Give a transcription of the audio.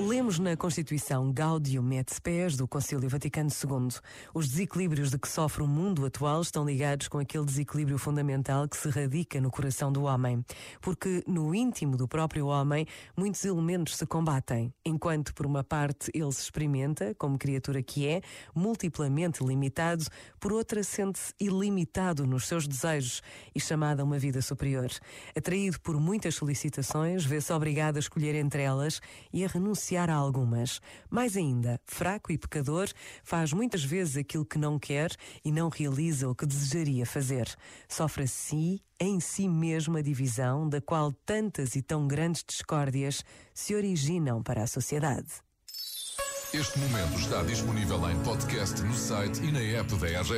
Lemos na Constituição Gaudium et Spes do Concílio Vaticano II. Os desequilíbrios de que sofre o mundo atual estão ligados com aquele desequilíbrio fundamental que se radica no coração do homem. Porque no íntimo do próprio homem, muitos elementos se combatem. Enquanto, por uma parte, ele se experimenta, como criatura que é, multiplamente limitado, por outra, sente-se ilimitado nos seus desejos e chamado a uma vida superior. Atraído por muitas solicitações, vê-se obrigado a escolher entre elas e a renunciar renunciar a algumas. Mais ainda, fraco e pecador, faz muitas vezes aquilo que não quer e não realiza o que desejaria fazer. Sofre assim, em si mesmo, a divisão da qual tantas e tão grandes discórdias se originam para a sociedade. Este momento está disponível em podcast no site e na app da RGF.